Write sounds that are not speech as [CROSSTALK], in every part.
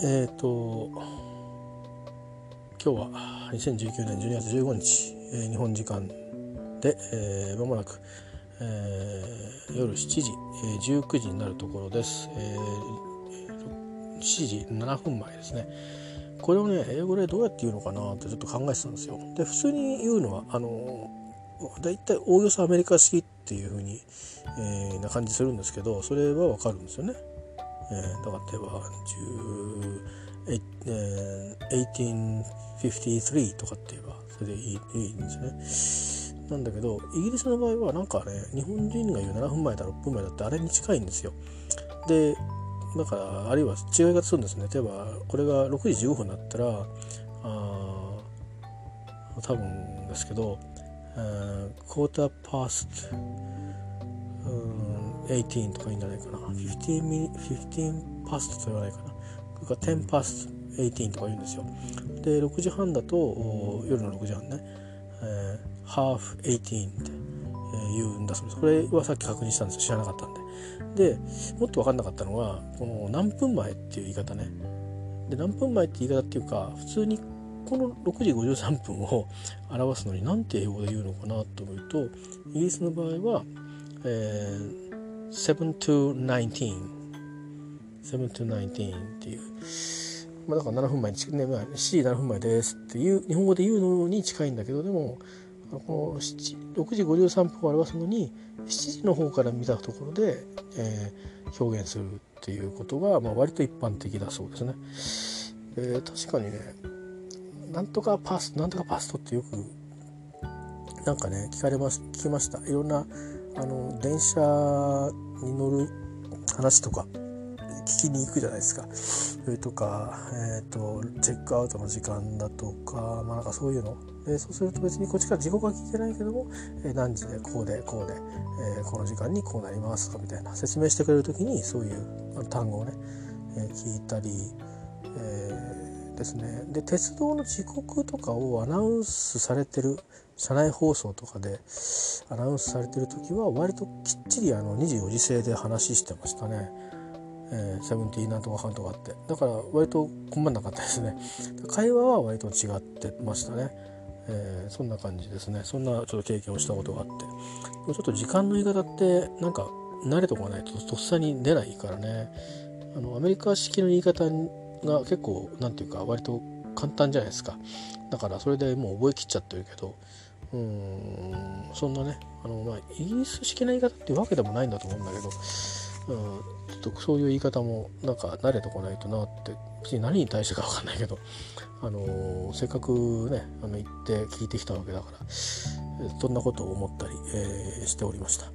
えっ、ー、と今日は2019年12月15日、えー、日本時間で、えー、間もなく、えー、夜7時、えー、19時になるところです、えー、7時7分前ですね。これをね英語でどうやって言うのかなってちょっと考えてたんですよ。で普通に言うのはあのだいたいおおよそアメリカ式っていう風に、え、な感じするんですけどそれはわかるんですよね、えー、だから例えば1853とかって言えばそれでいいいいんですねなんだけどイギリスの場合はなんかね日本人が言う7分前だ6分前だってあれに近いんですよでだからあるいは違い方するんですね例えばこれが6時15分だったらあ多分ですけどクォーターパースト18とかいいんじゃないかな。15ミ15パストと言わないかな。それか10パスト18とか言うんですよ。で6時半だと夜の6時半ね、えー、ハーフ18って、言うんだそれそれはさっき確認したんですよ。知らなかったんで。でもっと分かんなかったのはこの何分前っていう言い方ね。で何分前って言い方っていうか普通にこの6時53分を [LAUGHS] 表すのに何て英語で言うのかなと思うとイギリスの場合は、えー、7 to 19 7 to 19っていう、まあ、だから7分前に、ね、7時7分前ですっていう日本語で言うのに近いんだけどでもこの6時53分を表すのに7時の方から見たところで、えー、表現するっていうことが、まあ、割と一般的だそうですね。えー、確かにねなんとかパスなんとかパストってよくなんかね聞かれます聞きました。いろんなあの電車に乗る話とか聞きに行くじゃないですか。それとか、えーと、チェックアウトの時間だとか,、まあ、なんかそういうの。でそうすると別にこっちから時刻は聞いてないけども、えー、何時でこうでこうで、えー、この時間にこうなりますとかみたいな説明してくれる時にそういう単語をね、えー、聞いたり、え、ですね。で鉄道の時刻とかをアナウンスされてる車内放送とかでアナウンスされてる時は割ときっちりあの24時制で話してましたね。え、セブンティーなんとかかんとかって。だから割と困んなかったですね。会話は割と違ってましたね、えー、そんな感じですね。そんなちょっと経験をしたことがあって。ちょっと時間の言い方ってなんか慣れとかないととっさに出ないからね。あのアメリカ式の言い方が結構何て言うか割と簡単じゃないですか。だからそれでもう覚えきっちゃってるけどうん。そんなねあの、まあ、イギリス式な言い方っていうわけでもないんだと思うんだけどうん、ちょっとそういう言い方もなんか慣れてこないとなって別に何に対してか分かんないけど、あの、せっかくねあの行って聞いてきたわけだからそんなことを思ったり、えー、しておりました。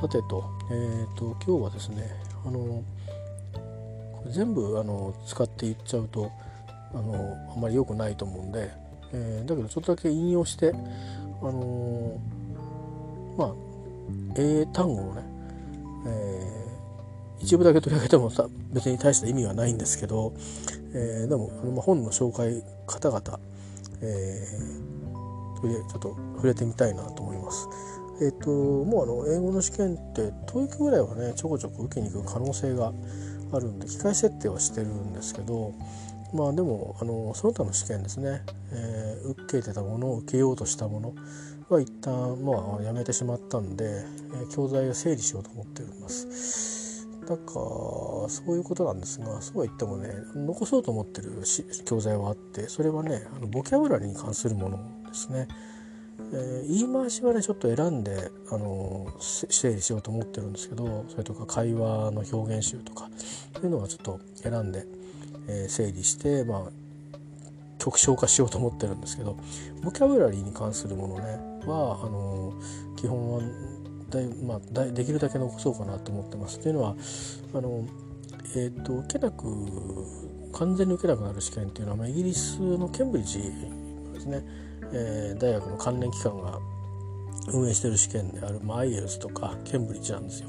さてと,、えーと、今日はですね、あの、これ全部、あの使って言っちゃうと、あのあんまり良くないと思うんで、えだけどちょっとだけ引用して、あのまあ英単語のね、え一部だけ取り上げてもさ別に大した意味はないんですけど、えー、でもまあ、本の紹介方々、えー、ちょっと触れてみたいなと思います。えっ、ー、ともうあの英語の試験って TOEIC ぐらいはねちょこちょこ受けに行く可能性があるんで機械設定はしてるんですけどまあでもあのその他の試験ですね、えー、受けてたもの受けようとしたものは一旦まあやめてしまったんで、えー、教材を整理しようと思っております。だからそういうことなんですがそうは言ってもね残そうと思ってる教材はあってそれはねあのボキャブラリーに関するものですね。えー、言い回しはねちょっと選んであの整理しようと思ってるんですけどそれとか会話の表現集とかそういうのはちょっと選んで、えー、整理してまあ曲消化しようと思ってるんですけどボキャブラリーに関するものねはあの基本はだい、まあ、だできるだけ残そうかなと思ってます。というのはあの、えーと、受けなく完全に受けなくなる試験っていうのは、まあ、イギリスのケンブリッジですね、えー、大学の関連機関が運営してる試験である、まあ、IELTS とかケンブリッジなんですよ。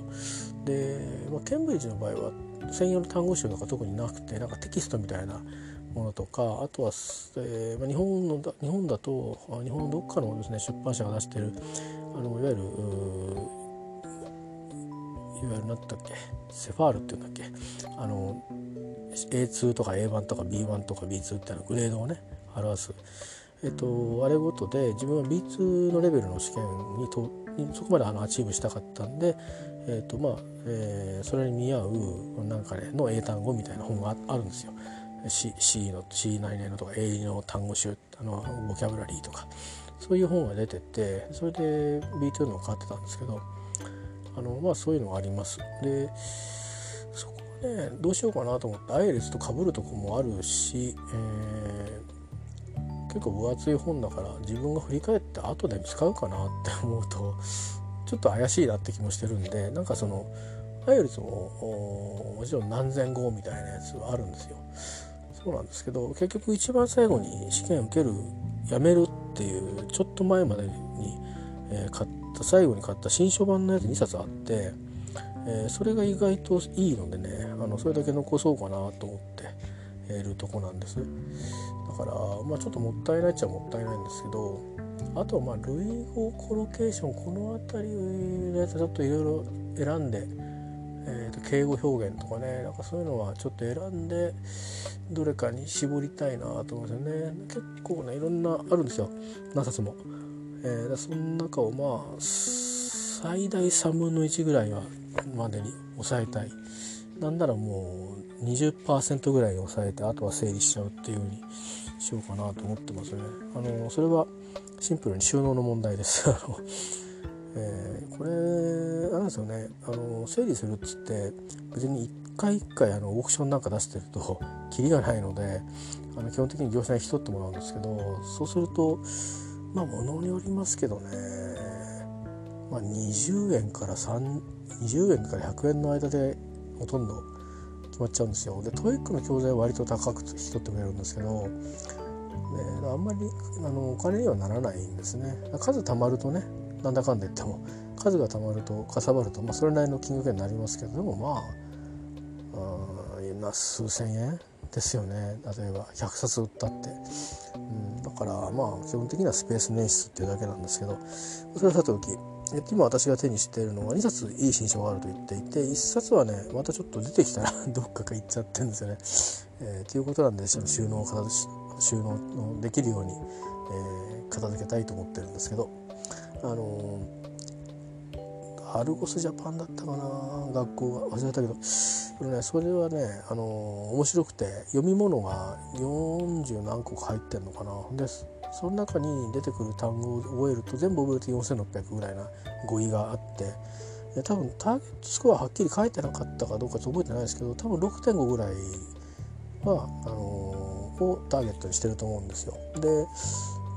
で、まあ、ケンブリッジの場合は専用の単語集とか特になくてなんかテキストみたいなものとかあとは、えーまあ、日本の日本だと日本のどっかのですね出版社が出してるあのいわゆるいわゆる何だっけセファールっていうんだっけあの A2 とか A1 とか B1 とか B2 っていうのグレードをね表す、えっと、あれごとで自分は B2 のレベルの試験にとそこまであのアチーブしたかったんで、えっとまあえー、それに見合うなんかねの英単語みたいな本があるんですよ。C, C の C 内年のとか A の単語集あのボキャブラリーとかそういう本が出ててそれで B2 のを買ってたんですけどあのまあそういうのがあります。でそこねどうしようかなと思ってアイレスとかぶるとこもあるし、えー、結構分厚い本だから自分が振り返って後で使うかなって思うとちょっと怪しいなって気もしてるんでなんかそのアイレスももちろん何千語みたいなやつはあるんですよ。そうなんですけど結局一番最後に試験受けるやめるっていうちょっと前までに、えー、買った最後に買った新書版のやつ2冊あって、えー、それが意外といいのでねあのそれだけ残そうかなと思ってるとこなんですだからまあちょっともったいないっちゃもったいないんですけどあとはまあ類語コロケーションこの辺りのやつちょっといろいろ選んでえーと、敬語表現とかねなんかそういうのはちょっと選んでどれかに絞りたいなと思うんですよね。結構ねいろんなあるんですよ。何冊も、えー、その中をまあ最大3分の1ぐらいはまでに抑えたい。なんならもう20%ぐらいに抑えてあとは整理しちゃうっていう風にしようかなと思ってますね。あのそれはシンプルに収納の問題です。[LAUGHS] あのえー、これあれですよね。あの整理するっつって別に一回一回あのオークションなんか出してると [LAUGHS] キリがないのであの基本的に業者に引き取ってもらうんですけどそうするとまあ物によりますけどね、まあ、20円から320円から100円の間でほとんど決まっちゃうんですよ。で TOEIC の教材は割と高く引き取ってくれるんですけどね、あんまりあのお金にはならないんですね。数貯まるとねなんだかんだ言っても数がたまるとかさばると、まあ、それなりの金額になりますけどでもまああ数千円ですよね。例えば100冊売ったって、うん、だからまあ基本的にはスペース捻出っていうだけなんですけどそれはさておき今私が手にしているのは2冊いい新書があると言っていて1冊はねまたちょっと出てきたら [LAUGHS] どっかが行っちゃってるんですよね。えー、ということなんで収納を収納できるように、えー、片付けたいと思ってるんですけど。あのアルゴスジャパンだったかな？学校が。忘れたけど。これ、ね、それはね、あの面白くて読み物が40何個か入ってんのかな。でその中に出てくる単語を覚えると全部覚えると4600ぐらいな語彙があって多分ターゲットスコアはっきり書いてなかったかどうか覚えてないですけど多分6.5ぐらいはあのをターゲットにしてると思うんですよ。で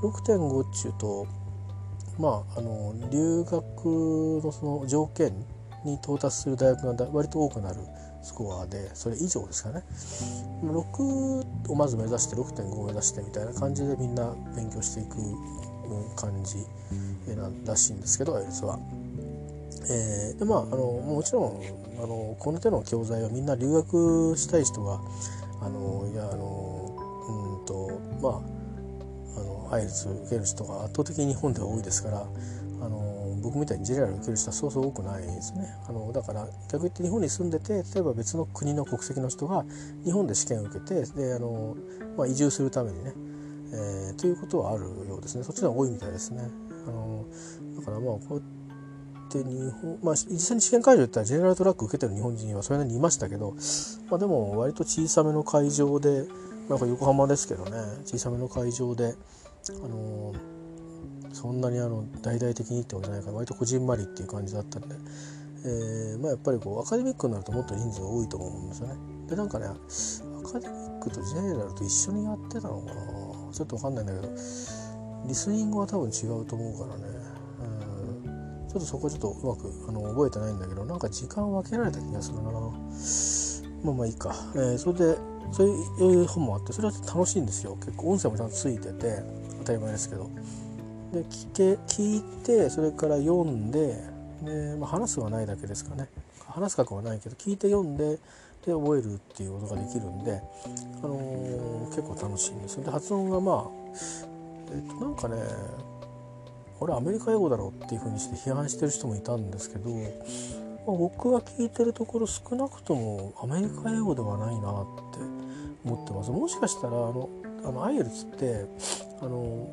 6.5っちゅうとまあ、あの留学のその条件に到達する大学が割と多くなるスコアでそれ以上ですかね6をまず目指して6.5を目指してみたいな感じでみんな勉強していく感じならしいんですけどアイルツは。えー、でまああのもちろんあのこの手の教材はみんな留学したい人があのいやあのうんとまああのアイルズ受ける人が圧倒的に日本では多いですから僕みたいにジェラル受ける人はそうそう多くないですね。あのだから逆に言って日本に住んでて例えば別の国の国籍の人が日本で試験を受けてであの、まあ、移住するためにね、えー、ということはあるようですね。そっちの方が多いみたいですね。あのだからまあこうやって日本まあ実際に試験会場行ったらジェネラルトラック受けてる日本人はそれなりにいましたけど、まあ、でも割と小さめの会場でなんか横浜ですけどね小さめの会場であのそんなにあの大々的にってわけじゃないから割とこじんまりっていう感じだったんで、えーまあ、やっぱりこうアカデミックになるともっと人数多いと思うんですよね。でなんかねアカデミックとジェネラルと一緒にやってたのかな。ちょっと分かんないんだけどリスニングは多分違うと思うからね、うん、ちょっとそこちょっとうまくあの覚えてないんだけどなんか時間を分けられた気がするな。まあまあいいか、えー、それでそういう本もあってそれは楽しいんですよ。結構音声もちゃんとついてて当たり前ですけど。で聞け聞いてそれから読んでで、まあ、話すはないだけですかね。話す覚悟はないけど聞いて読んでで覚えるっていうことができるんで、あのー、結構楽しいんですで発音がまあえっとなんかねこれアメリカ英語だろうっていうふうにして批判してる人もいたんですけどまあ、僕が聞いてるところ少なくともアメリカ英語ではないなって思ってます。もしかしたらあのあのアイエルツってあの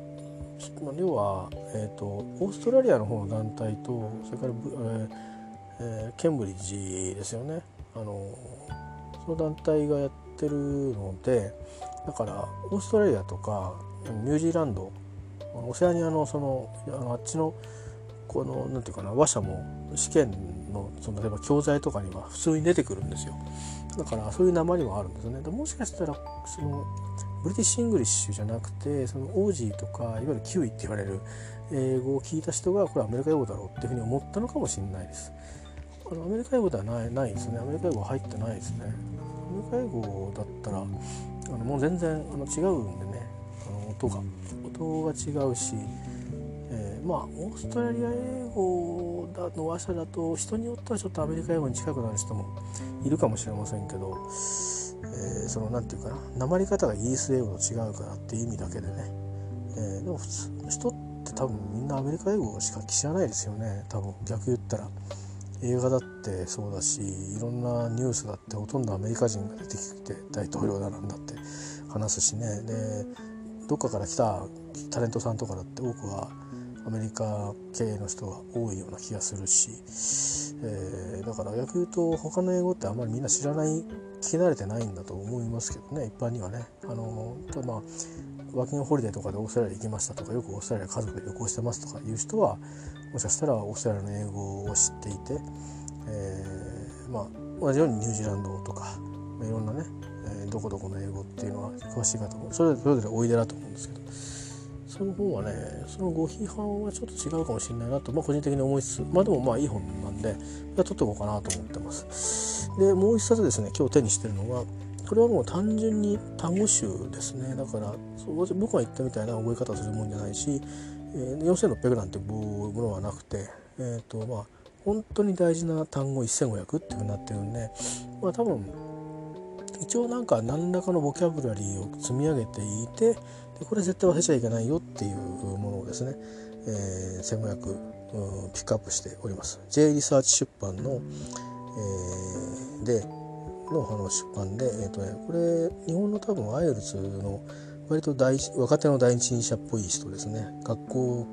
まあ要は、えーと、オーストラリアの方の団体とそれから、えーえー、ケンブリッジですよね。あのその団体がやってるのでだからオーストラリアとかニュージーランドオセアニアのそのあのあっちのこのなんていうかな話者も試験のその例えば教材とかには普通に出てくるんですよ。だからそういう訛りもあるんですね。でもしかしたらその British English じゃなくてそのオージーとかいわゆるキウイって言われる英語を聞いた人がこれアメリカ英語だろうっていうふうに思ったのかもしれないですあのアメリカ英語ではないないですね。アメリカ英語は入ってないですね。アメリカ英語だったらあのもう全然あの違うんでねあの音が音が違うし、まあオーストラリア英語の話者だと人によってはちょっとアメリカ英語に近くなる人もいるかもしれませんけど、えー、その何て言うかな訛り方がイギリス英語と違うからっていう意味だけでね、えー、でも普通の人って多分みんなアメリカ英語しか知らないですよね。多分逆言ったら。映画だってそうだしいろんなニュースだってほとんどアメリカ人が出てきて大統領だなんだって話すしね。でどっかから来たタレントさんとかだって多くはアメリカ系の人が多いような気がするし、えー、だから逆に言うと他の英語ってあんまりみんな知らない聞き慣れてないんだと思いますけどね一般にはね。あのまあワーキングホリデーとかでオーストラリア行きましたとかよくオーストラリア家族で旅行してますとかいう人はもしかしたらオーストラリアの英語を知っていて、えー、まあ同じようにニュージーランドとかいろんなね、えー、どこどこの英語っていうのは詳しいかと思うそれぞれおいでだと思うんですけどその本はねそのご批判はちょっと違うかもしれないなと、まあ、個人的に思いつつまあでもまあいい本なんで取っておこうかなと思ってます。でもう一冊ですね今日手にしてるのがこれはもう単純に単語集ですね。だから僕が言ったみたいな覚え方するもんじゃないし、えー、4600なんてものはなくてえっ、ー、とまあ本当に大事な単語1500っていうふうになってるんでまあ多分一応なんか何らかのボキャブラリーを積み上げていてでこれ絶対忘れちゃいけないよっていうものをですね、えー、1500ピックアップしております。J リサーチ出版の、えー、でのあの出版で、えーとね、これ日本の多分アイルツの割と大若手の第一人者っぽい人ですね学校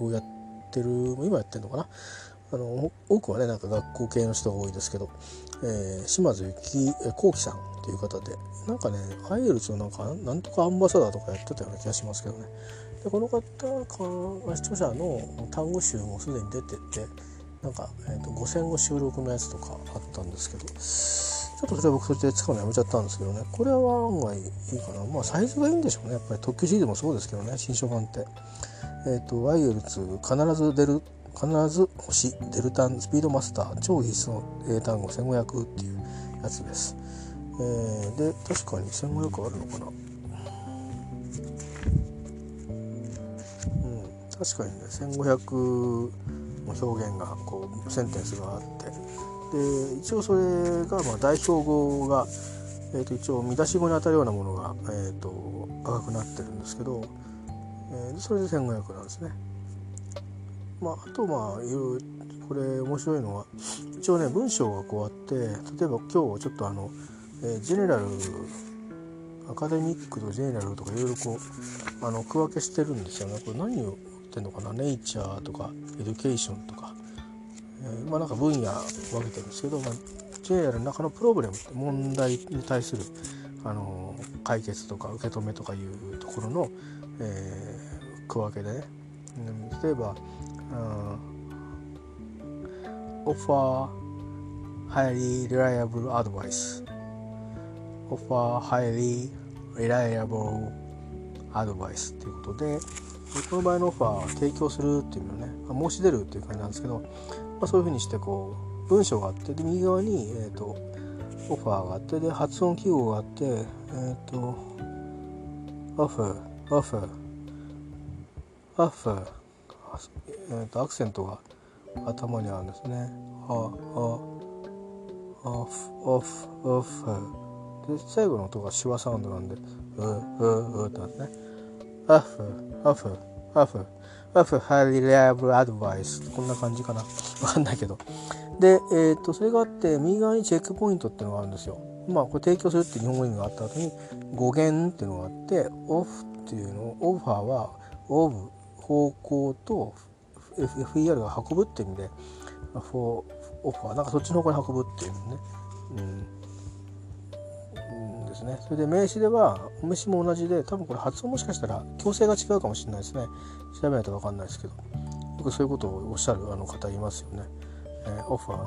をやってる今やってるのかな？あの多くはねなんか学校系の人が多いですけど、えー、島津幸幸喜さんっていう方でなんかねアイエルツのなんかなんとかアンバサダーとかやってたような気がしますけどね。でこの方か視聴者の単語集もすでに出ててなんか、えーと、と5,000語収録のやつとかあったんですけどちょっとそれは僕それで使うのやめちゃったんですけどね。これは案外いいかな。まあサイズがいいんでしょうね。やっぱり特急 CD もそうですけどね。新書版って。え、ー、とワイエルツ必ず出る必ず欲しいデルタンスピードマスター超必須の英単語1500っていうやつです、えー、で確かに1500あるのかな。うん確かにね1500の表現がこうセンテンスがあって。で一応それがまあ代表語が、えー、と一応見出し語にあたるようなものが、えー、と赤くなってるんですけど、えー、それで1500なんですね。まあ、あとまあいろいろこれ面白いのは一応ね文章がこうあって例えば今日ちょっとあの、えー、ジェネラルAcademic と General とかいろいろこうあの区分けしてるんですよね。これ何を言ってんのかな？ nature とか education とか。えー、まあなんか分野分けてるんですけど、まあ、JR の中のプロブレム問題に対するあの解決とか受け止めとかいうところの、えー、区分けでね、うん、例えば、offer highly reliable advice offer highly reliable advice ということでこの場合のオファーは提供するっていうのね申し出るっていう感じなんですけどまあ、そういうふうにしてこう文章があってで右側に、えーと、オファーがあってで発音記号があってえっ、ー、とオファーオファーオファーえーと、アクセントが頭にあるんですね。ああオフオフオフで最後の音が手話サウンドなんでうううってなってね。オフオフオフ of highly reliable advice こんな感じかなわかんないけどで、えー、とそれがあって右側にチェックポイントっていうのがあるんですよ。まあこれ提供するって日本語意味があった後に語源っていうのがあってオフっていうのオファーはオブ方向と FER が運ぶっていう意味でフォーオファーなんかそっちの方向に運ぶっていうね、うん、ですねそれで名詞では名詞も同じで多分これ発音もしかしたら強制が違うかもしれないですね調べないと分かんないですけどよくそういうことをおっしゃるあの方いますよね、えー、オファー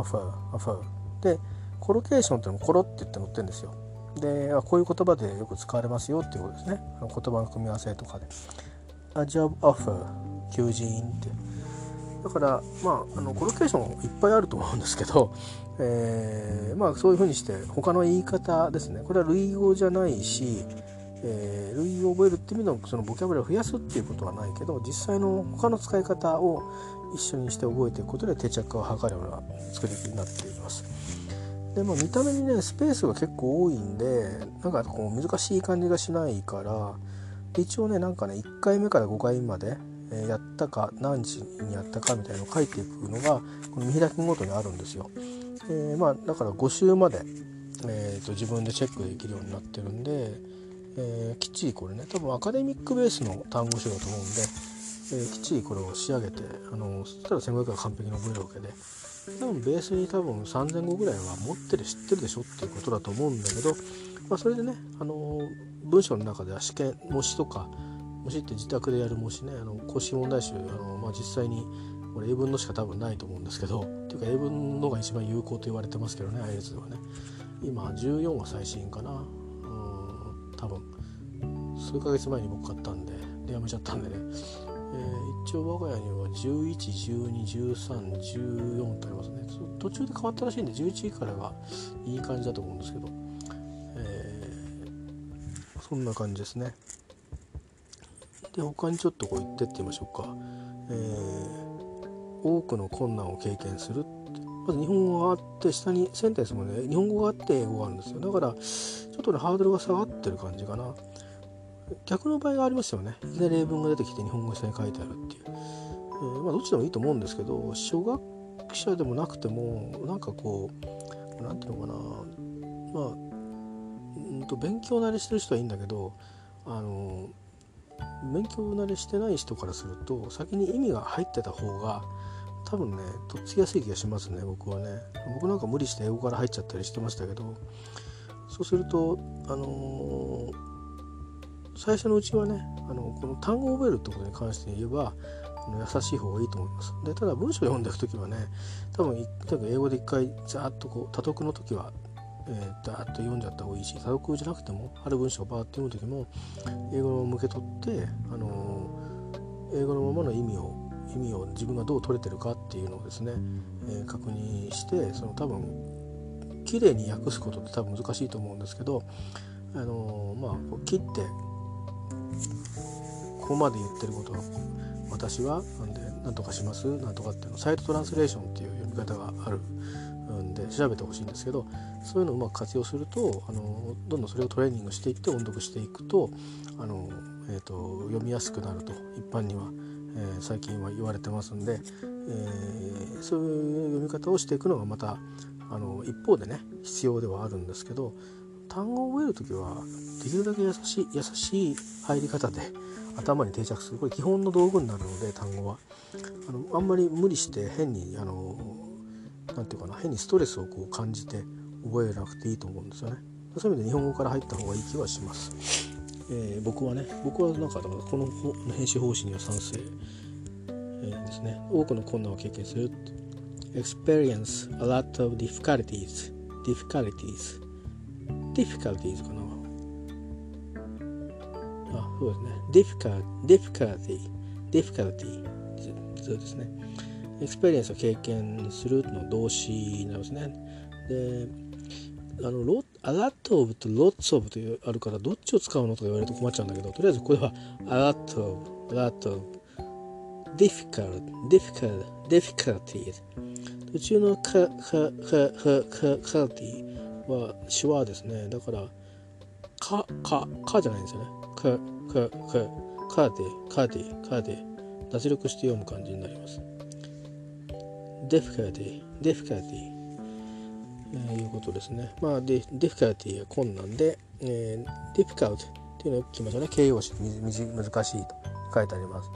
オファーオファーでコロケーションってのもコロって言って載ってるんですよでこういう言葉でよく使われますよっていうことですね言葉の組み合わせとかで A job offer 求人ってだからまああのコロケーションいっぱいあると思うんですけど、[LAUGHS] えー、まあそういうふうにして他の言い方ですねこれは類語じゃないし、えー、類語を覚えるっていう意味のそのボキャブラを増やすっていうことはないけど実際の他の使い方を一緒にして覚えていくことで定着を図るような作りになっています。でまあ、見た目にねスペースが結構多いんでなんかこう難しい感じがしないから一応ねなんかね1回目から5回まで、え、やったか何時にやったかみたいのを書いていくのがこの見開きごとにあるんですよ。えー、まあだから5週まで、えーと、自分でチェックできるようになってるんで、えー、きっちりこれね多分アカデミックベースの単語集だと思うんで、えー、きっちりこれを仕上げてあのそしたら1500が完璧に覚えるわけで多分ベースに多分3000語ぐらいは持ってる知ってるでしょっていうことだと思うんだけど、まあ、それでね、あの文章の中では試験模試とか模試って自宅でやる模試ねあの公式問題集あの、まあ、実際にこれ英文のしか多分ないと思うんですけどっていうか英文のが一番有効と言われてますけどね IELTS ではね。今14は最新かな。うん多分数ヶ月前に僕買ったんででやめちゃったんでね。えー、一応我が家には11121314とありますね。途中で変わったらしいんで11位からがいい感じだと思うんですけど、そんな感じですね。で他にちょっとこう言ってってみましょうか、えー、多くの困難を経験する。まず日本語があって下にセンテンスもね日本語があって英語があるんですよ。だからちょっとねハードルが下がってる感じかな。逆の場合がありますよね。いきなり例文が出てきて日本語下に書いてあるっていう、えー、まあどっちでもいいと思うんですけど初学者でもなくてもなんかこう何ていうのかな。まあうんと勉強慣れしてる人はいいんだけどあの勉強慣れしてない人からすると先に意味が入ってた方が多分ねとっつきやすい気がしますね僕はね僕なんか無理して英語から入っちゃったりしてましたけどそうするとあのー最初のうちはねあのこの単語を覚えるってことに関して言えば優しい方がいいと思います。でただ文章を読んでいく時はね多分英語で一回ざーっとこう多読の時は、えー、ダーッと読んじゃった方がいいし多読じゃなくてもある文章をバーッと読む時も英語を向け取って、あのー、英語のままの意味を意味を自分がどう取れてるかっていうのをですね、えー、確認してその多分綺麗に訳すことって多分難しいと思うんですけど、あのー、まあ切ってここまで言ってることは私はなんで何とかしますなんとかっていうのサイトトランスレーションっていう読み方があるん調べてほしいんですけどそういうのをうまく活用するとあのどんどんそれをトレーニングしていって音読していくとあの、えーと、読みやすくなると。一般には、えー、最近は言われてますんで、えー、そういう読み方をしていくのがまたあの一方でね必要ではあるんですけど単語を覚える時はできるだけ優しい優しい入り方で頭に定着する。これ基本の道具になるので単語は。あのあんまり無理して変にあのなんていうかな変にストレスをこう感じて覚えなくていいと思うんですよね。そういう意味で日本語から入った方がいい気はします、えー、僕はね僕はなんかだからこの編集方針には賛成、えー、ですね。多くの困難を経験する experience a lot of difficulties. Difficulties. Difficulties かな。あ、そうですね。Difficult。difficulty, difficulty, そうですね。エクスペリエンスを経験するの動詞になりますね。で、あの、ロ a lot of と lots of というあるから、どっちを使うのとか言われると困っちゃうんだけど、とりあえずこれは a lot of, a lot of, difficult, difficult, difficulties 途中のか、か、か、か、か、か、は手話ですね。だから、か、か、かじゃないんですよね。か、か、か、かで、かで、かで、脱力して読む感じになります。Difficulty difficulty えー、いうことですね。まあ、で、difficulty は困難で、えー、difficult っていうのを聞きましょうね。形容詞難しいと書いてあります。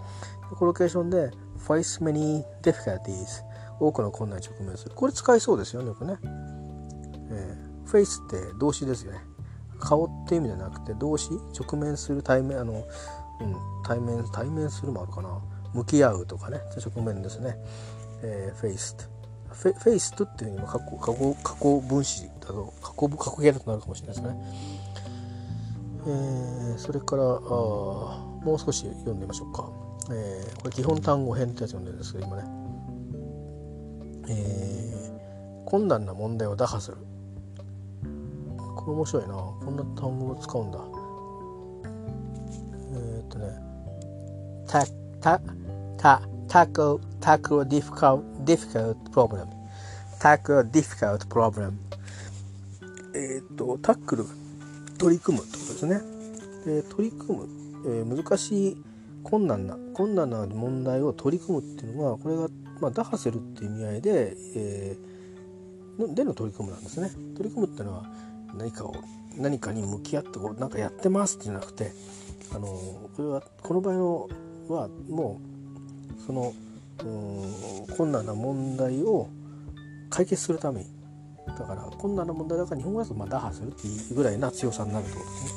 コロケーションで face many difficulties 多くの困難に直面する。これ使いそうですよね、よくね。えー、face って動詞ですよね。顔っていう意味じゃなくて動詞直面する対面あの、うん、対面対面するもあるかな向き合うとかね直面ですね、えー、faced フェイストっていうにも過去過去過去分詞だと過去過去形だとなるかもしれないですね。えー、それからあもう少し読んでみましょうか。えー、これ基本単語編ってやつ読んでるんですけど今ね、えー、困難な問題を打破する。これ面白いな。こんな単語を使うんだ。えー、っとね。たたた。Tackle tackle a difficult difficult problem. Tackle difficult problem. えっ、とタックル取り組むってことですね。で取り組む、えー、難しい困難な困難な問題を取り組むっていうのはこれが、まあ、打破するっていう意味合いで、えー、での取り組むなんですね。取り組むっていうのは何かを何かに向き合ってこうなんかやってますってじゃなくてあのこれはこの場合のはもうその困難な問題を解決するために。だから困難な問題だから日本語だとまあ打破するっていうぐらいな強さになるってことですね。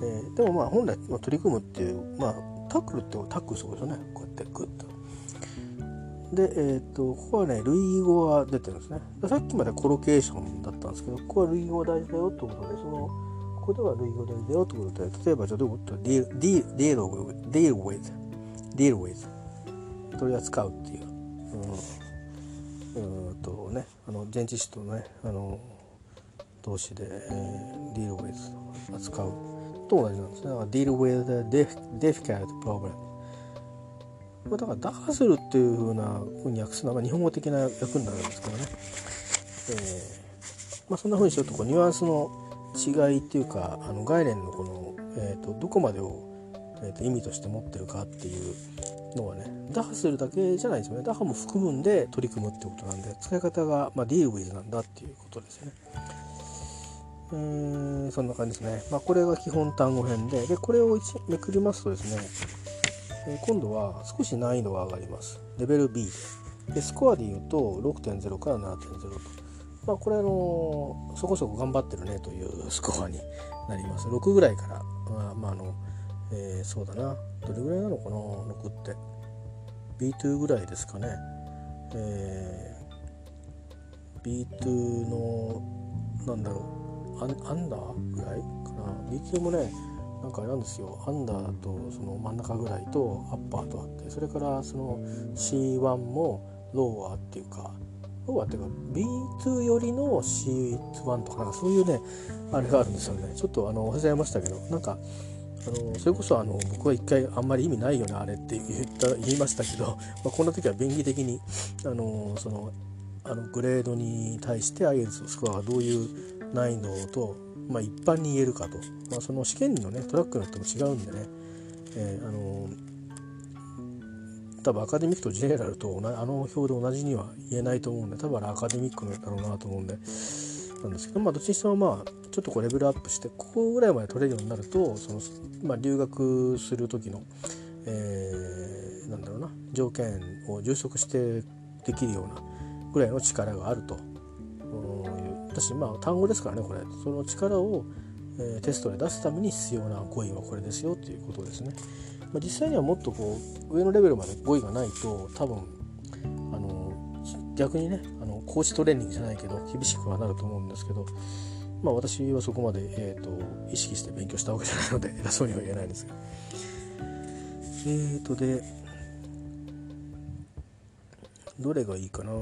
えー、でもまあ本来、取り組むっていうまあタックルってタックルすることですよね。こうやってグッと。で、えーと、ここはね類語が出てるんですね。さっきまでコロケーションだったんですけどここは類語が大事だよってことでそのここでは類語大事だよってことで例えばじゃあどういうこと？deal, deal, deal with deal with deal with 取り扱うっていう、うん、うん。とねあの前置詞とねあの動詞で、えー、deal with 扱うと同じなんですね。だから deal with the difficult problem まあ、だから打破するっていうふうなふうに訳すのは日本語的な訳になるんですけどね、えーまあ、そんなふうにするとこうニュアンスの違いっていうかあの概念のこの、えーと、どこまでを、えーと意味として持ってるかっていうのはね打破するだけじゃないですよね打破も含むんで取り組むってことなんで使い方が、まあ、ディールウィズなんだっていうことですよね。えーん、そんな感じですね。まあ、これが基本単語編ででこれをめくりますとですね、えー、今度は少し難易度が上がります。レベル B でスコアで言うと6.0から7.0と。まあ、これあのそこそこ頑張ってるねというスコアになります。6ぐらいから、まあ、まあ、あのえー、そうだな。どれぐらいなのかな6って。B2 ぐらいですかね。えー、B2 のなんだろう。アンダーぐらいかな。B2 もねなんかあれなんですよ。アンダーとその真ん中ぐらいとアッパーとあってそれからその C1 もローアーっていうかローアーっていうか B2 よりの C1 とかなんかそういうねあれがあるんですよね。ちょっとあの忘れちゃいましたけどなんかあのそれこそあの僕は一回あんまり意味ないよねあれって言った言いましたけど、[LAUGHS] まあ、こんな時は便宜的にあのそのあのグレードに対して IELTS のスコアがどういう難易度と、まあ、一般に言えるかと、まあ、その試験のねトラックによっても違うんでね、えー、あの多分アカデミックとジェネラルとあの表で同じには言えないと思うんで多分アカデミックだろうなと思うんでなんですけどまあどっちにしてもまあちょっとこうレベルアップしてここぐらいまで取れるようになるとその、まあ、留学する時の、えー、なんだろうな条件を充足してできるようなぐらいの力があると私まあ単語ですからねこれその力を、えー、テストで出すために必要な語彙はこれですよっていうことですね。まあ、実際にはもっとこう上のレベルまで語彙がないと多分あの逆にねあのコーチトレーニングじゃないけど厳しくはなると思うんですけどまあ私はそこまで、えーと、意識して勉強したわけじゃないので偉そうには言えないんですが。えーとでどれがいいかな。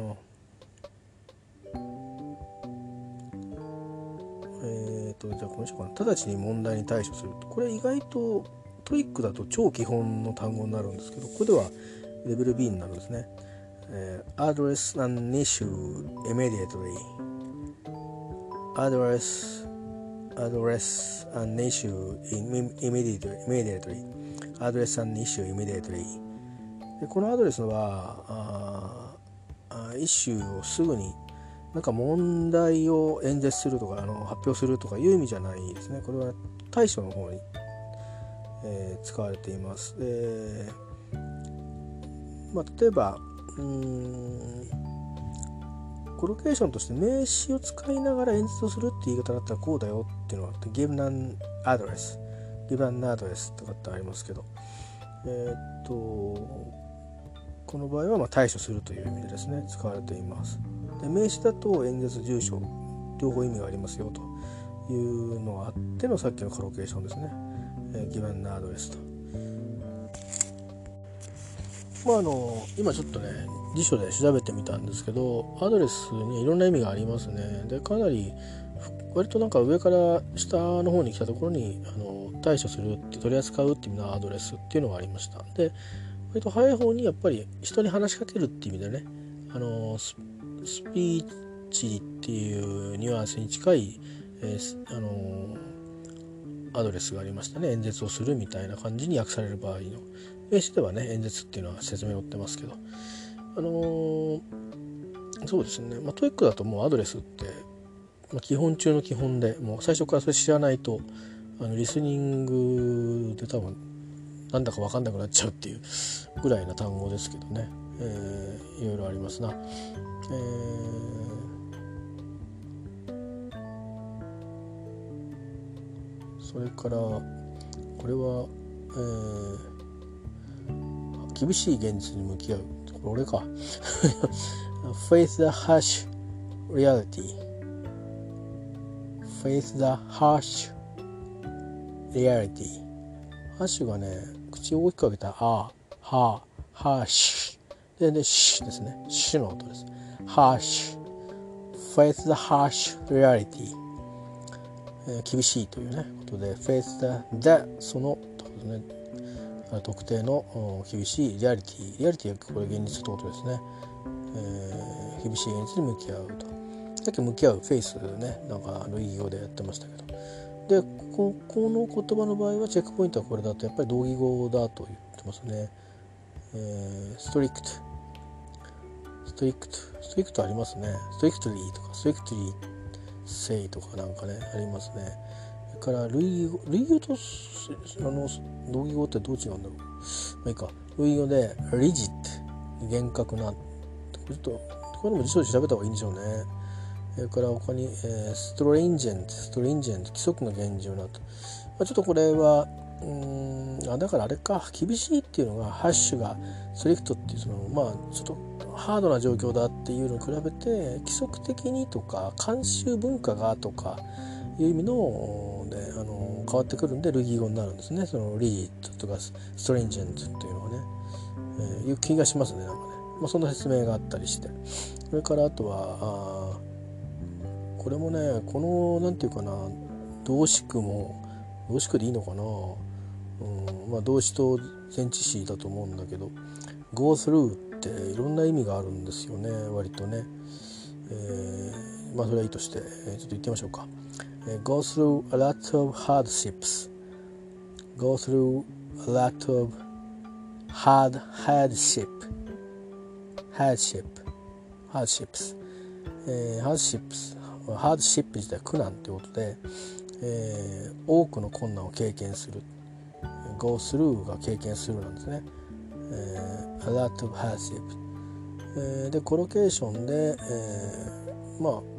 えーとじゃあこの人かな。直ちに問題に対処する。これ意外と TOEIC だと超基本の単語になるんですけどここではレベル B になるんですね、えー、address an issue immediately address address an issue immediately immediately. Address an issue immediately. でこのアドレスはあイッシューをすぐになんか問題を演説するとかあの発表するとかいう意味じゃないですね。これは対処の方に、えー、使われています。でまあ、例えばうんコロケーションとして名詞を使いながら演説をするって言い方だったらこうだよっていうのがあって give an address give an address とかってありますけど。え、っとこの場合はま対処するという意味でですね使われています。で名詞だと演説住所両方意味がありますよというのがあってのさっきのコロケーションですね、えー、give an address と。まああの今ちょっとね辞書で調べてみたんですけどアドレスにいろんな意味がありますね。でかなり割となんか上から下の方に来たところにあの対処するって取り扱うっていう意味のアドレスっていうのがありました。で割と早い方にやっぱり人に話しかけるっていう意味でねあのスピーチっていうニュアンスに近い、えー、あのアドレスがありましたね。演説をするみたいな感じに訳される場合の。名詞ではね演説っていうのは説明を載ってますけど。あのー、そうですね、まあ、 TOEIC だともう address って、まあ、基本中の基本でもう最初からそれ知らないとあのリスニングで多分なんだか分かんなくなっちゃうっていうぐらいな単語ですけどね、えー、いろいろありますな。えー、それからこれは、えー、厳しい現実に向き合う。これ俺か。[LAUGHS] Face the harsh reality. Face the harsh reality. ハッシュがね口を大きく開けたあははーシュででシュですね。シュの音です。ハッシュ face the harsh reality、厳しいというねことで face the the そのとですね。特定の厳しいリアリティリアリティはこれ現実ってことですね、えー、厳しい現実に向き合うとさっき向き合うフェイスねなんか類義語でやってましたけどでここの言葉の場合はチェックポイントはこれだとやっぱり同義語だと言ってますね。えー、ストリクトストリクトストリクトありますね。ストリクトリーとかストリクトリーセイとかなんかねありますね。から類義語類義語とあの同義語ってどう違うんだろう？まあいいか。類義語でリジット厳格なこれとこれも辞書で調べた方がいいんでしょうね。それから他に、え、ストレンジェントストレンジェント規則の厳重なと、まあ、ちょっとこれはうんあだからあれか厳しいっていうのがハッシュがスリクトっていうそのまあちょっとハードな状況だっていうのに比べて規則的にとか慣習文化がとかいう意味のであの変わってくるんで類義語になるんですね。そのリートとかストレンジェントっていうのはね、えー、いう気がしますねなんかね、まあ、そんな説明があったりして。それからあとはあこれもねこの何て言うかな動詞句も動詞句でいいのかな、うんまあ、動詞と前置詞だと思うんだけど go through っていろんな意味があるんですよね割とね、えー、まあそれはいいとして、ちょっと言ってみましょうか、go through a lot of hardships go through a lot of hard hardship hardship hardships、hardships ハードシップ自体苦難ということで、えー、多くの困難を経験する go through が経験するなんですね、えー、a lot of hardship、えー、でコロケーションで、えー、まあ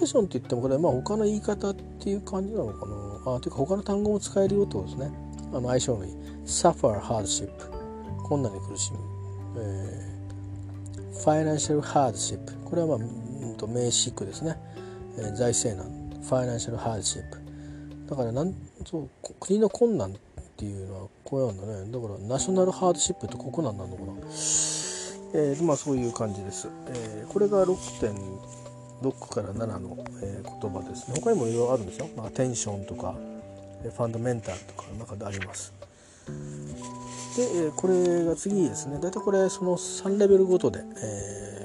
ーションって言ってもこれまあ他の言い方っていう感じなのかな？あというか他の単語も使えるよってことですね。あの相性のいい。suffer hardship 困難に苦しむ、えー、financial hardship これはまあと名詞句ですね、えー、財政難。ファイナンシャルハードシップだからなんそう国の困難っていうのはこうなんだね。だからナショナルハードシップって国難なのかな。えー、まあそういう感じです、えー、これが6から7の、え、言葉ですね。他にもいろいろあるんですよ、まあ、テンションとかファンダメンタルとかの中であります。で、これが次ですね。大体これその3レベルごとで、え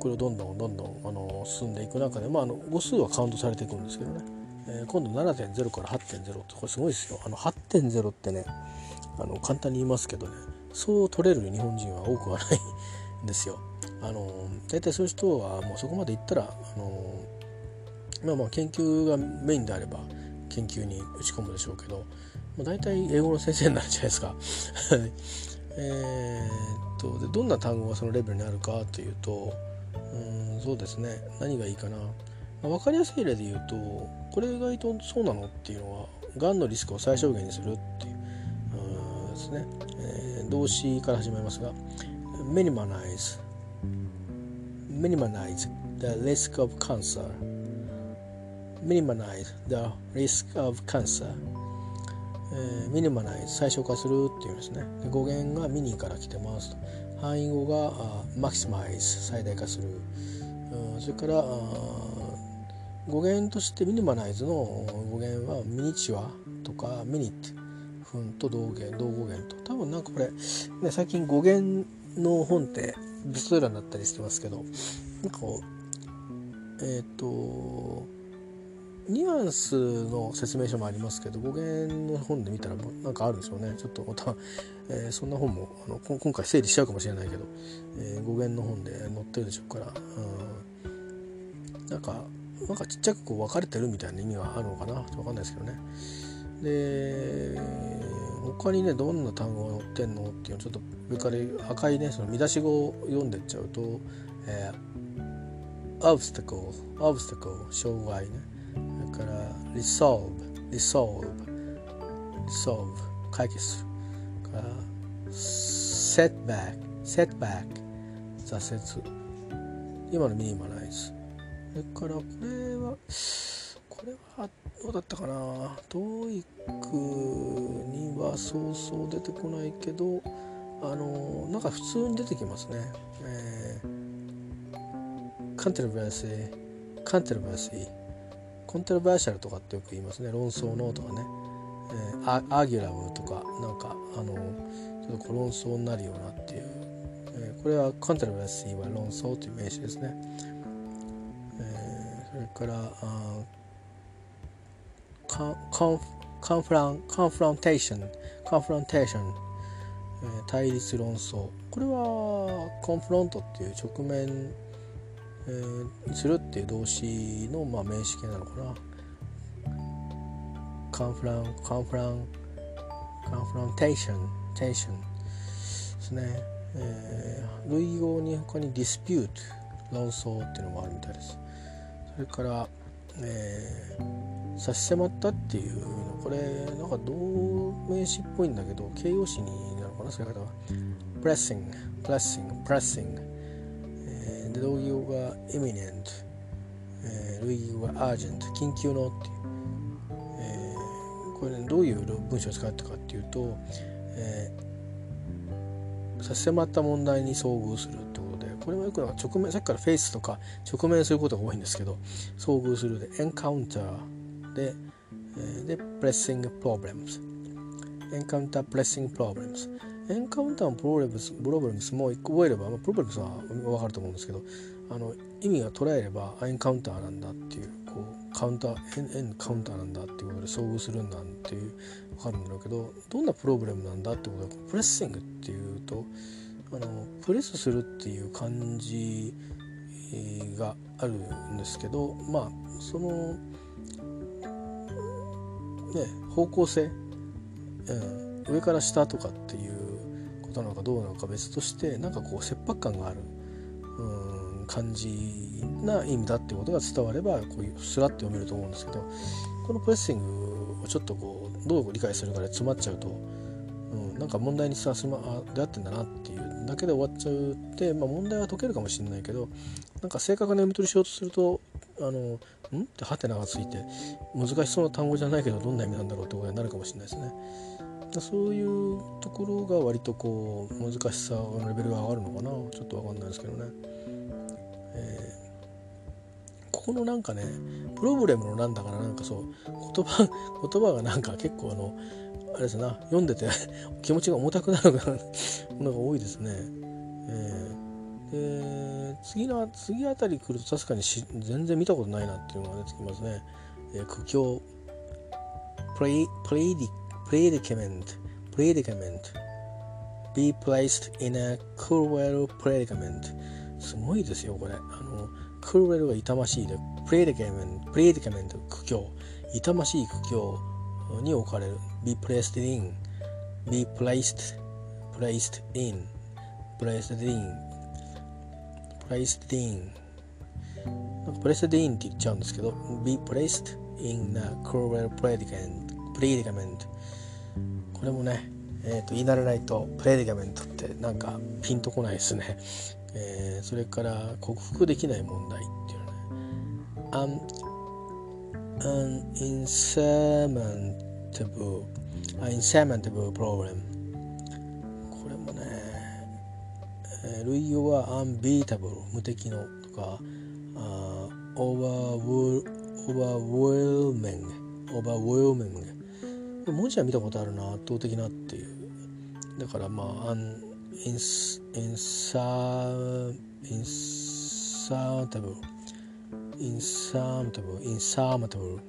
これをどんどんどんどんあの進んでいく中で、まあ、あの語数はカウントされていくんですけどね、えー、今度7.0から8.0ってこれすごいですよ。あの8.0ってねあの簡単に言いますけどねそう取れる日本人は多くはないんですよ。あの大体そういう人はもうそこまで行ったらあのまあまあ研究がメインであれば研究に打ち込むでしょうけど、まあ、大体英語の先生になるじゃないですか。[LAUGHS] えっとでどんな単語がそのレベルにあるかというとうんそうですね。何がいいかな、まあ、分かりやすい例で言うとこれ意外とそうなのっていうのはがんのリスクを最小限にするっていううんですね、えー、動詞から始まりますが minimize minimize the risk of cancer. Minimize the risk of cancer. えー、ミニマナイズ最小化するっていうんですね。で語源がミニから来てますと。範囲語があマキシマイズ最大化する、うん、それから語源としてミニマナイズの語源はミニチュアとかミニット分と同源同語源と。多分なんかこれ、ね、最近語源の本ってベストセラーになったりしてますけどなんかこうえっ、ー、とニュアンスの説明書もありますけど語源の本で見たらなんかあるんでしょうね。ちょっとまた、えー、そんな本もあの今回整理しちゃうかもしれないけど、えー、語源の本で載ってるでしょうから、うん、なんかなんかちっちゃくこう分かれてるみたいな意味があるのかな。分かんないですけどね。で他にねどんな単語が載ってんの？っていうのちょっと上から赤いねその見出し語を読んでっちゃうと、えー、obstacle obstacle 障害ね。それから resolve resolve resolve 解決する。から setback setback 挫折。今のミニマライズそれからこれはこれはどうだったかな？TOEIC にはそうそう出てこないけどあのなんか普通に出てきますね、えー、カンテルバーシーカンテルバーシーコントロバーシャルとかってよく言いますね。論争のとかね、えー、アーギュラムとかなんかあのちょっと論争になるようなっていう、えー、これはコントロバーシーは論争という名詞ですね、えー、それからあカンconfron confrontation confrontation、対立論争。これは confront っていう直面えー、するっていう動詞の、まあ、名詞形なのかな。 confron confron confrontation tation ですね、えー、類語に他に dispute 論争っていうのもあるみたいです。それから、えー、差し迫ったっていうのこれなんか動名詞っぽいんだけど形容詞になるのかなそういう方は pressing pressing pressing で同義語が imminent、えー、類義語が urgent 緊急のっていう、えー、これねどういう文章を使ったかっていうと、えー、差し迫った問題に遭遇する。ことでこれはよく直面さっきから face とか直面することが多いんですけど遭遇するで encounter で、で pressing problems encounter pressing problems encounter の problems problems も一個覚えれば、まあ、 problems は分かると思うんですけどあの意味が捉えれば encounter なんだっていうこう counter encounter なんだっていうことで遭遇するんだっていう分かるんだろうけどどんな problem なんだってことは pressing っていうとあのプレスするっていう感じがあるんですけどまあそのね方向性、うん、上から下とかっていうことなのかどうなのか別としてなんかこう切迫感があるうん感じな意味だってことが伝わればこういうスラッと読めると思うんですけどこのプレッシングをちょっとこうどう理解するかで詰まっちゃうと、うん、なんか問題にさすま出会ってんだなっていうだけで終わっちゃうって、まあ、問題は解けるかもしれないけどなんか正確な読み取りしようとするとあのん？ってハテナがついて難しそうな単語じゃないけどどんな意味なんだろうってことになるかもしれないですね。そういうところが割とこう難しさのレベルが上がるのかな。ちょっと分かんないですけどね、えー、ここのなんかねプロブレムのなんだからなんかそう言葉 [LAUGHS] 言葉がなんか結構あのあれですな読んでて [LAUGHS] 気持ちが重たくなるものが多いですね、えー、で次の次あたり来ると確かにし全然見たことないなっていうのが出てきますね、えー、苦境。プレイプレイディ predicament predicament. Be placed in a cruel predicament. すごいですよこれ。あの cruel が痛ましいで predicament predicament 苦境。痛ましい苦境。に置かれる be placed in be placed placed in placed in placed in なんか placed in って言っちゃうんですけど be placed in a cruel predicament predicament これもねえーと、言い慣れないとプレディガメントってなんかピンとこないですね、えー、それから克服できない問題っていうのね an, insurmountable insurmountable problem これもね、えー、類用は unbeatable 無敵のとか overwhelming overwhelming 文字は見たことあるな圧倒的なっていうだからまあアンインインサーインサータブルインサータブル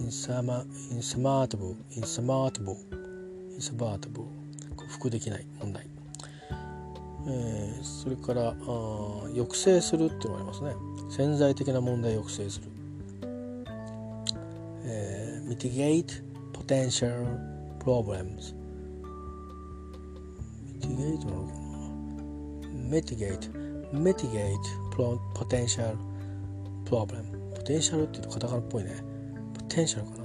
インサマインサマータブルインサマータブルインサバータブル克服できない問題、えー、それからあ抑制するっていうのがありますね。潜在的な問題を抑制する。mitigate potential problems. mitigate なのかな。mitigate mitigate potential problem potential って言うとカタカナっぽいね。potential かな。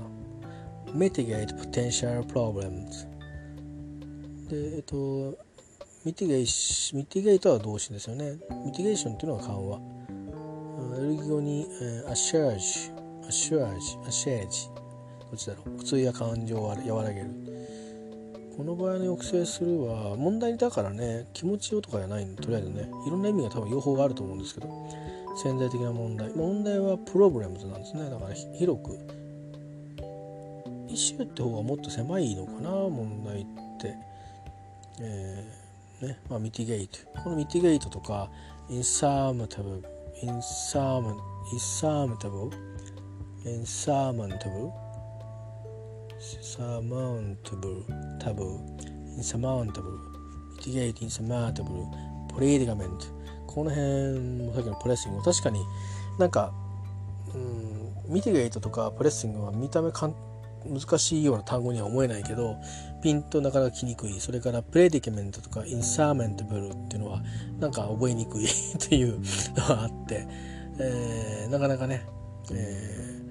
mitigate potential problems でえっとミティゲーシミティゲートは動詞ですよね。ミティゲーションっていうのは緩和。エルギ語に、えー、アシャージアシュアージアシェージ。どっちだろう。苦痛や感情を和らげる。この場合の抑制するは問題だからね気持ちよとかじゃないのとりあえずね。いろんな意味が多分用法があると思うんですけど。潜在的な問題。問題はプロブレムズなんですね。だから広く。イシューって方がもっと狭いのかな問題って。えー、ね。まあミティゲート。このミティゲートとかインサームタブインサームインサームタブインサーマンタブ surmountable, taboo, insurmountable, mitigate, insurmountable, predicament. この辺もさっきのプレッシング。確かになんか、うん、ミティゲートとかプレッシングは見た目かん難しいような単語には思えないけどピンとなかなか来にくい。それからプレディケメントとかインサーメントブルっていうのはなんか覚えにくい [LAUGHS] っていうのがあって、えー、なかなかね、え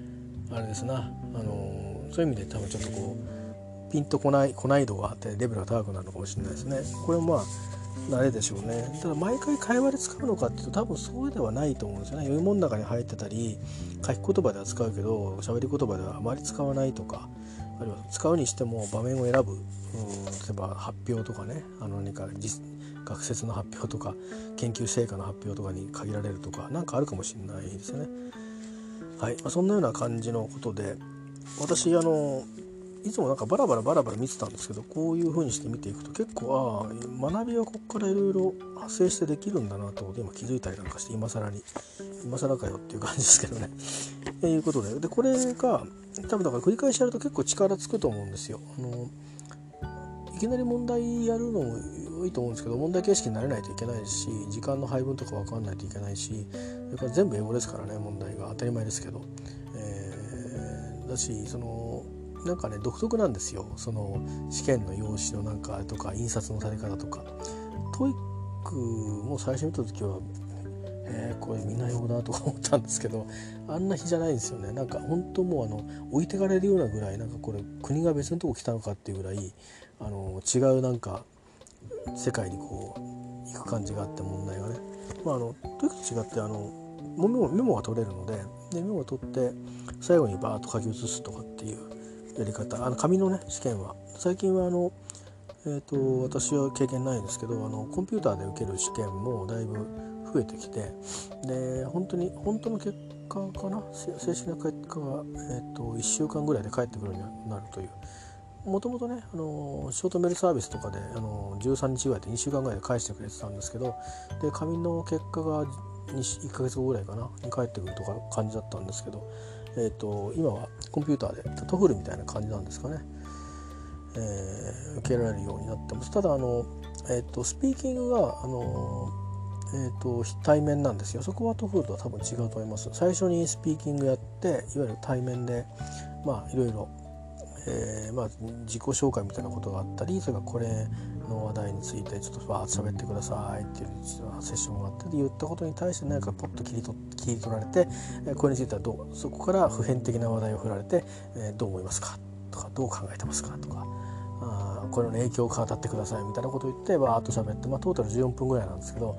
ー、あれですな。あのそういう意味で多分ちょっとこうピンとこないこない度があってレベルが高くなるのかもしれないですね。これもまあ慣れでしょうね。ただ毎回会話で使うのかっていうと多分そうではないと思うんですよね。読み物の中に入ってたり書き言葉では使うけど喋り言葉ではあまり使わないとかあるいは使うにしても場面を選ぶうん例えば発表とかね。あの何か学説の発表とか研究成果の発表とかに限られるとか何かあるかもしれないですね。はい、まあ、そんなような感じのことで私あのいつもなんかバラバラバラバラ見てたんですけどこういう風にして見ていくと結構ああ学びはここからいろいろ派生してできるんだなと今気づいたりなんかして今更に今更かよっていう感じですけどね。[LAUGHS] ということででこれが多分だから繰り返しやると結構力つくと思うんですよ。あのいきなり問題やるのもいいと思うんですけど問題形式になれないといけないですし時間の配分とか分かんないといけないしそれから全部英語ですからね問題が当たり前ですけど、だしそのなんかね独特なんですよ。その試験の用紙のなんかとか印刷のされ方とか。 TOEICも最初見た時はえー、これみんな用だとか思ったんですけどあんな日じゃないんですよね。なんか本当もうあの置いてかれるようなぐらいなんかこれ国が別のとこ来たのかっていうぐらいあの違うなんか世界にこう行く感じがあって問題がね、まあ、あの TOEIC と違ってあのメモメモが取れるのででメモを取って最後にバーッと書き写すとかっていうやり方。あの紙のね試験は。最近はあの、えーと、私は経験ないんですけどあのコンピューターで受ける試験もだいぶ増えてきてで本当に本当の結果かな？正式な結果が、えーと、1週間ぐらいで返ってくるようになるという。もともとねあのショートメールサービスとかであの13日ぐらいで2週間ぐらいで返してくれてたんですけどで紙の結果が1ヶ月後ぐらいかなに帰ってくるとか感じだったんですけど、えーと、今はコンピューターで TOEFL みたいな感じなんですかね、えー、受けられるようになってます。ただあの、えーと、スピーキングがあのえーと、対面なんですよ。そこはトフーとは多分違うと思います。最初にスピーキングやっていわゆる対面でまあいろいろえー、まあ、自己紹介みたいなことがあったりそれからこれの話題についてちょっとバーッと喋ってくださいっていうセッションがあって言ったことに対して何かポッと切り取切り取られて、これについてはどうそこから普遍的な話題を振られて、どう思いますかとかどう考えてますかとか。あこれの影響を語ってくださいみたいなことを言ってバーッと喋って、まあ、トータル14分ぐらいなんですけど、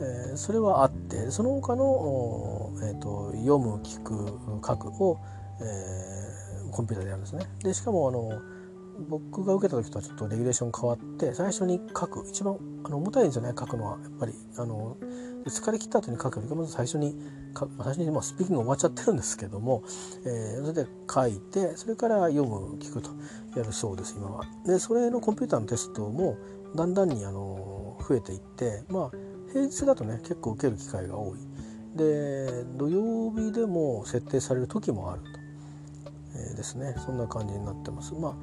えー、それはあってその他の、えーと、読む聞く書くを、えコンピューターでやるんですね。でしかもあの僕が受けた時とはちょっとレギュレーション変わって最初に書く一番あの重たいんですよね書くのはやっぱりあの疲れ切った後に書くよりかまず最初に最初にまあスピーキング終わっちゃってるんですけども、えー、それで書いてそれから読む聞くとやるそうです今は。でそれのコンピューターのテストもだんだんにあの増えていってまあ平日だとね結構受ける機会が多い。で土曜日でも設定される時もあると。え、ですねそんな感じになってます。まあ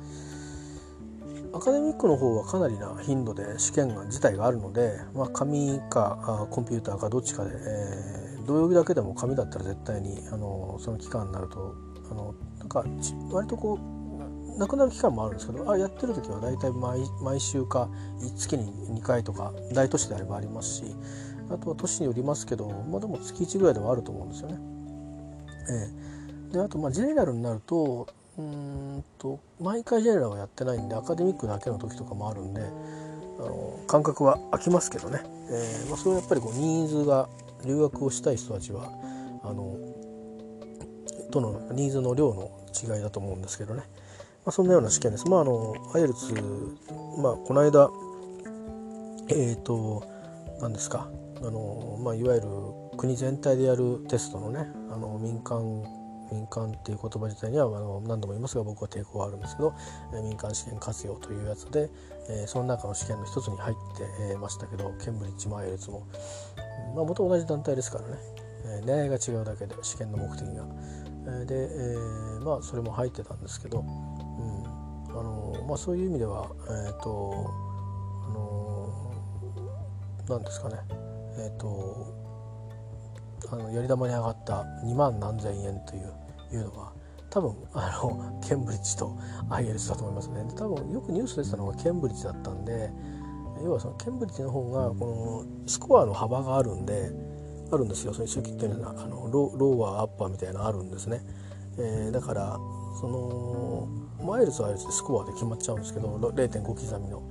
アカデミックの方はかなりな頻度で試験が自体があるので、まあ、紙かコンピューターかどっちかで、えー、土曜日だけでも紙だったら絶対にあのその期間になるとあのなんか割とこうなくなる期間もあるんですけどあやってる時は大体毎毎週か月に2回とか大都市であればありますしあとは都市によりますけど、まあ、でも月1ぐらいではあると思うんですよね。えーであとまあジェネラルになるとうんと毎回ジェネラルはやってないんでアカデミックだけの時とかもあるんであの感覚は空きますけどね、えーまあ、それはやっぱりこうニーズが留学をしたい人たちはあのとのニーズの量の違いだと思うんですけどね、まあ、そんなような試験です。まああの IELTS、まあ、この間えっ、ー、と何ですか。あの、まあ、いわゆる国全体でやるテストのねあの民間民間っていう言葉自体にはあの何度も言いますが僕は抵抗があるんですけど、え民間試験活用というやつで、えその中の試験の一つに入って、えましたけどケンブリッジもアイルツも、まあ、元同じ団体ですからね、え狙いが違うだけで試験の目的が。えで、え、まあそれも入ってたんですけど、うん。あのまあ、そういう意味ではえっ、ー、とあの何ですかね。えっ、ー、とあのやり玉に上がった2万何千円といういうのは多分あの [LAUGHS] ケンブリッジと IELTS だと思いますね。多分よくニュース出てたのがケンブリッジだったんで要はそのケンブリッジの方がこのスコアの幅があるんであるんですよ。そういう周期っていうのはあのロローワーアッパーみたいなのあるんですね、えー、だからそのマイルズはあれでスコアで決まっちゃうんですけど0.5刻みの。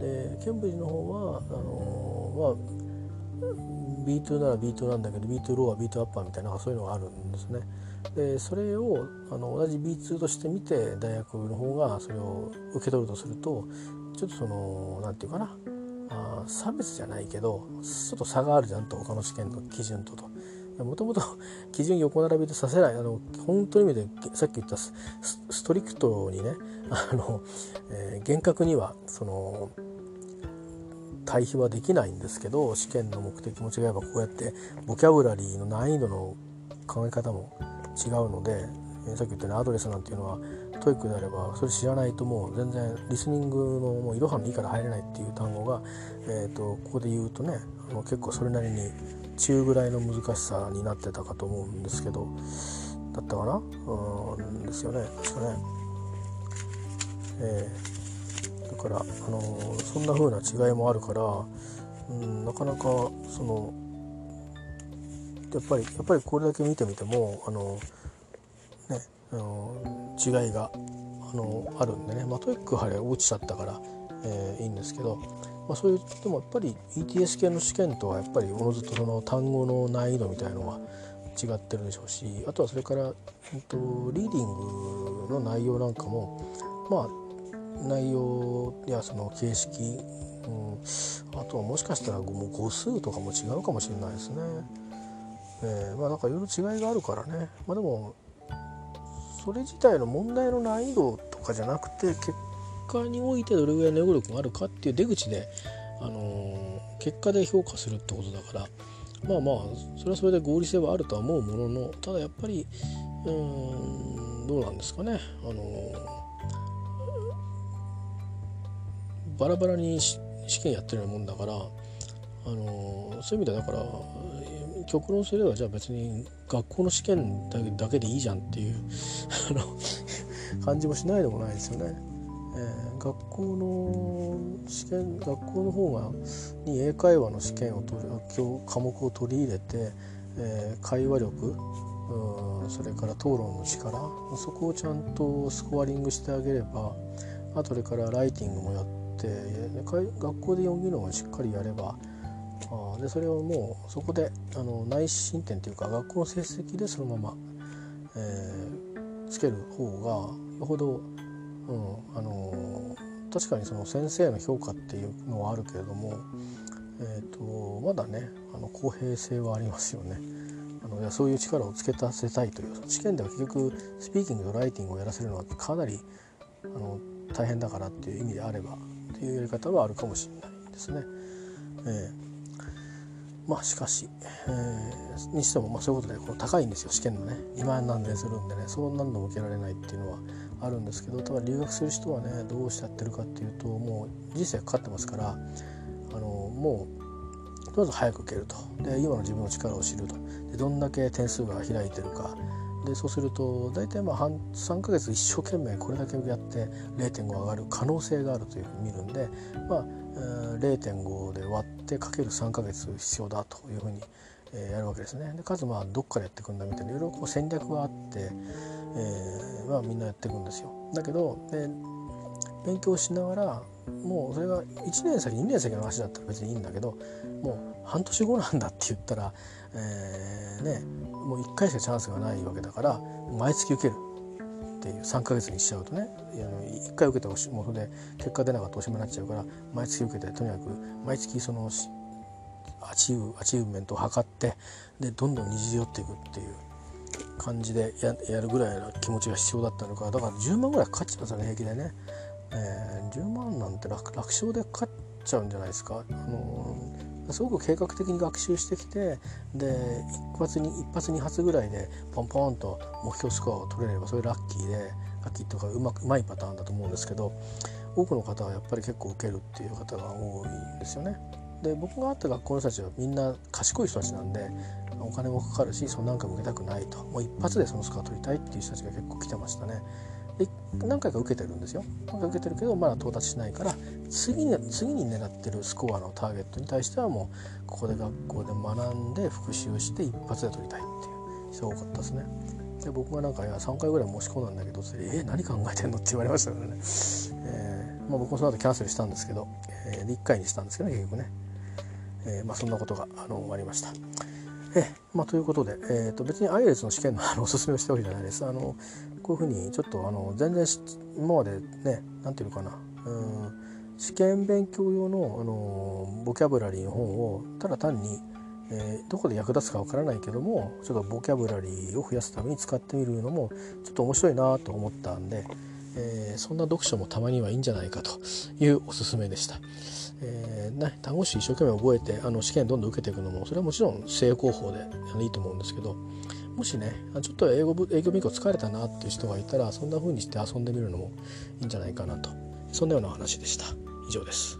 でケンブリッジの方はあのまあ B2 なら B2 なんだけど B2 ローは B2 アッパーみたいなそういうのがあるんですね。でそれをあの同じ B2 として見て大学の方がそれを受け取るとするとちょっとその何て言うかなあ差別じゃないけどちょっと差があるじゃんと他の試験の基準とと。もともと基準横並びでさせないあの本当の意味でさっき言ったストリクトにねあの、えー、厳格にはその対比はできないんですけど試験の目的も違えばこうやってボキャブラリーの難易度の考え方も違うのでえさっき言ったようにアドレスなんていうのはTOEIC であればそれ知らないともう全然リスニングのもういろはの「い」から入れないっていう単語が、えーと、ここで言うとねあの結構それなりに中ぐらいの難しさになってたかと思うんですけどだったかな？うんですよね確かね。えー、だから、あのー、そんな風な違いもあるから、うん、なかなかそのやっぱりやっぱりこれだけ見てみてもあのねあの違いがあのあるんでね、まあ、 TOEIC はれ落ちちゃったから、えー、いいんですけど、まあ、そういうでもやっぱり ETS 系の試験とはやっぱりおのずとその単語の難易度みたいのは違ってるでしょうしあとはそれから、えっと、リーディングの内容なんかもまあ内容やその形式、うん、あとはもしかしたらもう語数とかも違うかもしれないですね。えー、まあなんかいろいろ違いがあるからね。まあでもそれ自体の問題の難易度とかじゃなくて結果においてどれぐらいの英語力があるかっていう出口で、あのー、結果で評価するってことだから。まあまあそれはそれで合理性はあるとは思うもののただやっぱりうんどうなんですかね、あのバラバラに試験やってるようなもんだからあのそういう意味ではだから極論すればじゃあ別に学校の試験だけでいいじゃんっていう [LAUGHS] 感じもしないでもないですよね。えー、学校の試験学校の方がに英会話の試験を取る科目を取り入れて、えー、会話力うそれから討論の力そこをちゃんとスコアリングしてあげればあとそれからライティングもやって学校で4技能をしっかりやればあでそれをもうそこであの内申点というか学校の成績でそのまま、えー、つける方がよほど、うん、あの確かにその先生の評価っていうのはあるけれども、えーと、まだねあの公平性はありますよね。あのいやそういう力をつけさせたいという試験では結局スピーキングとライティングをやらせるのはかなりあの大変だからっていう意味であればというやり方はあるかもしれないですね。えーまあしかし、えー、にしてもまあそういうことでこう高いんですよ試験のね。2万何年するんでねそう何度も受けられないっていうのはあるんですけどただ留学する人はねどうしちゃってるかっていうともう人生かかってますからあのもうとりあえず早く受けると。で今の自分の力を知ると。でどんだけ点数が開いてるか。でそうすると大体まあ半3ヶ月一生懸命これだけやって0.5上がる可能性があるというふうに見るんでまあ0.5で割ってかける3ヶ月必要だというふうに、えやるわけですね。でかつまあどっからやっていくんだみたいないろいろこう戦略があって、えー、まあ、みんなやっていくんですよ。だけどで勉強しながらもうそれが1年先2年先の話だったら別にいいんだけどもう半年後なんだって言ったら、えー、ね、もう1回しかチャンスがないわけだから毎月受けるっていう3ヶ月にしちゃうとね1回受けてもそれで結果出なかったおしまいになっちゃうから毎月受けてとにかく毎月そのアチーブアチーブメントを測ってでどんどんにじ寄っていくっていう感じでややるぐらいの気持ちが必要だったのか。だから10万ぐらいかかっちゃいますよね平気でね、えー、10万なんて楽楽勝でかかっちゃうんじゃないですか、あのー、すごく計画的に学習してきてで一発に一発二発ぐらいでポンポンと目標スコアを取れればそれラッキーでラッキーとかうまくうまいパターンだと思うんですけど多くの方はやっぱり結構受けるっていう方が多いんですよね。で僕が会った学校の人たちはみんな賢い人たちなんでお金もかかるしその何回も受けたくないともう一発でそのスコア取りたいっていう人たちが結構来てましたね。何回か受けてるんですよ何回受けてるけどまだ到達しないから次に次に狙ってるスコアのターゲットに対してはもうここで学校で学んで復習して一発で取りたいっていう人が多かったですね。で僕がなんかいや3回ぐらい申し込んだんだけどって「えー、何考えてんの?」って言われましたからね、えーまあ、僕もその後キャンセルしたんですけど、えー、1回にしたんですけどね結局ね、えーまあ、そんなことがあの終わりました。えまあ、ということで、えー、と別に IELTS の試験のあのおすすめをしておるじゃないですあのこういうふうにちょっとあの全然今までね何て言うのかなうん試験勉強用のあのボキャブラリーの本をただ単に、えー、どこで役立つかわからないけどもちょっとボキャブラリーを増やすために使ってみるのもちょっと面白いなと思ったんで、えー、そんな読書もたまにはいいんじゃないかというおすすめでした。えーね、単語詞一生懸命覚えてあの試験どんどん受けていくのもそれはもちろん正攻法でいいと思うんですけどもしねちょっと英語英語勉強疲れたなっていう人がいたらそんな風にして遊んでみるのもいいんじゃないかなと。そんなような話でした。以上です。